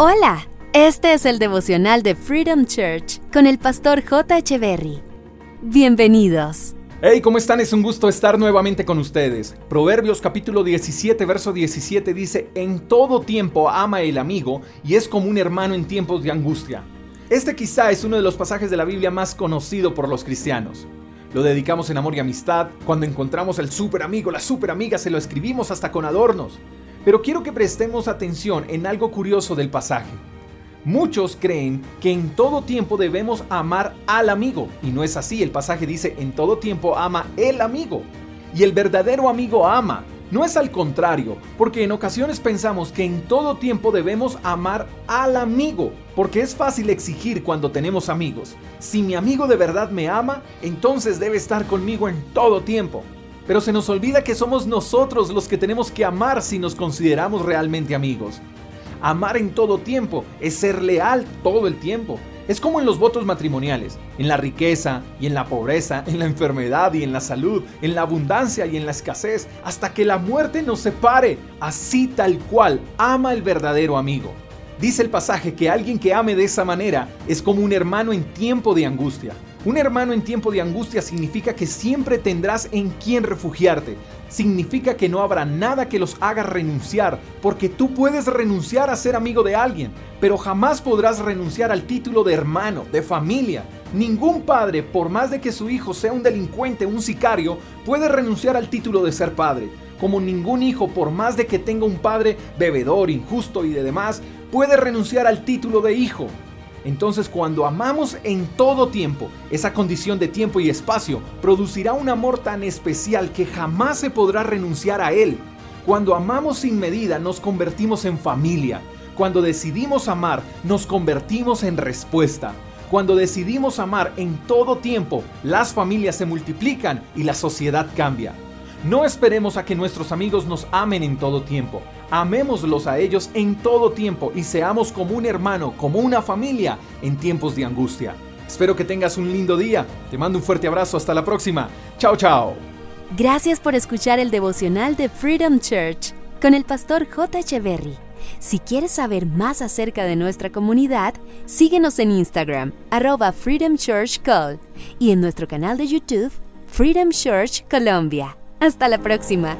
Hola, este es el devocional de Freedom Church con el pastor J. Berry. Bienvenidos. Hey, ¿cómo están? Es un gusto estar nuevamente con ustedes. Proverbios capítulo 17, verso 17 dice, En todo tiempo ama el amigo y es como un hermano en tiempos de angustia. Este quizá es uno de los pasajes de la Biblia más conocido por los cristianos. Lo dedicamos en amor y amistad, cuando encontramos el super amigo, la super amiga, se lo escribimos hasta con adornos. Pero quiero que prestemos atención en algo curioso del pasaje. Muchos creen que en todo tiempo debemos amar al amigo, y no es así, el pasaje dice en todo tiempo ama el amigo, y el verdadero amigo ama, no es al contrario, porque en ocasiones pensamos que en todo tiempo debemos amar al amigo, porque es fácil exigir cuando tenemos amigos. Si mi amigo de verdad me ama, entonces debe estar conmigo en todo tiempo. Pero se nos olvida que somos nosotros los que tenemos que amar si nos consideramos realmente amigos. Amar en todo tiempo es ser leal todo el tiempo. Es como en los votos matrimoniales, en la riqueza y en la pobreza, en la enfermedad y en la salud, en la abundancia y en la escasez, hasta que la muerte nos separe. Así tal cual ama el verdadero amigo. Dice el pasaje que alguien que ame de esa manera es como un hermano en tiempo de angustia. Un hermano en tiempo de angustia significa que siempre tendrás en quien refugiarte. Significa que no habrá nada que los haga renunciar, porque tú puedes renunciar a ser amigo de alguien, pero jamás podrás renunciar al título de hermano, de familia. Ningún padre, por más de que su hijo sea un delincuente, un sicario, puede renunciar al título de ser padre. Como ningún hijo, por más de que tenga un padre bebedor, injusto y de demás, puede renunciar al título de hijo. Entonces cuando amamos en todo tiempo, esa condición de tiempo y espacio producirá un amor tan especial que jamás se podrá renunciar a él. Cuando amamos sin medida nos convertimos en familia. Cuando decidimos amar nos convertimos en respuesta. Cuando decidimos amar en todo tiempo, las familias se multiplican y la sociedad cambia. No esperemos a que nuestros amigos nos amen en todo tiempo. Amémoslos a ellos en todo tiempo y seamos como un hermano, como una familia en tiempos de angustia. Espero que tengas un lindo día. Te mando un fuerte abrazo. Hasta la próxima. Chao, chao. Gracias por escuchar el devocional de Freedom Church con el pastor J. Echeverry. Si quieres saber más acerca de nuestra comunidad, síguenos en Instagram, arroba Freedom Church Call, y en nuestro canal de YouTube, Freedom Church Colombia. Hasta la próxima.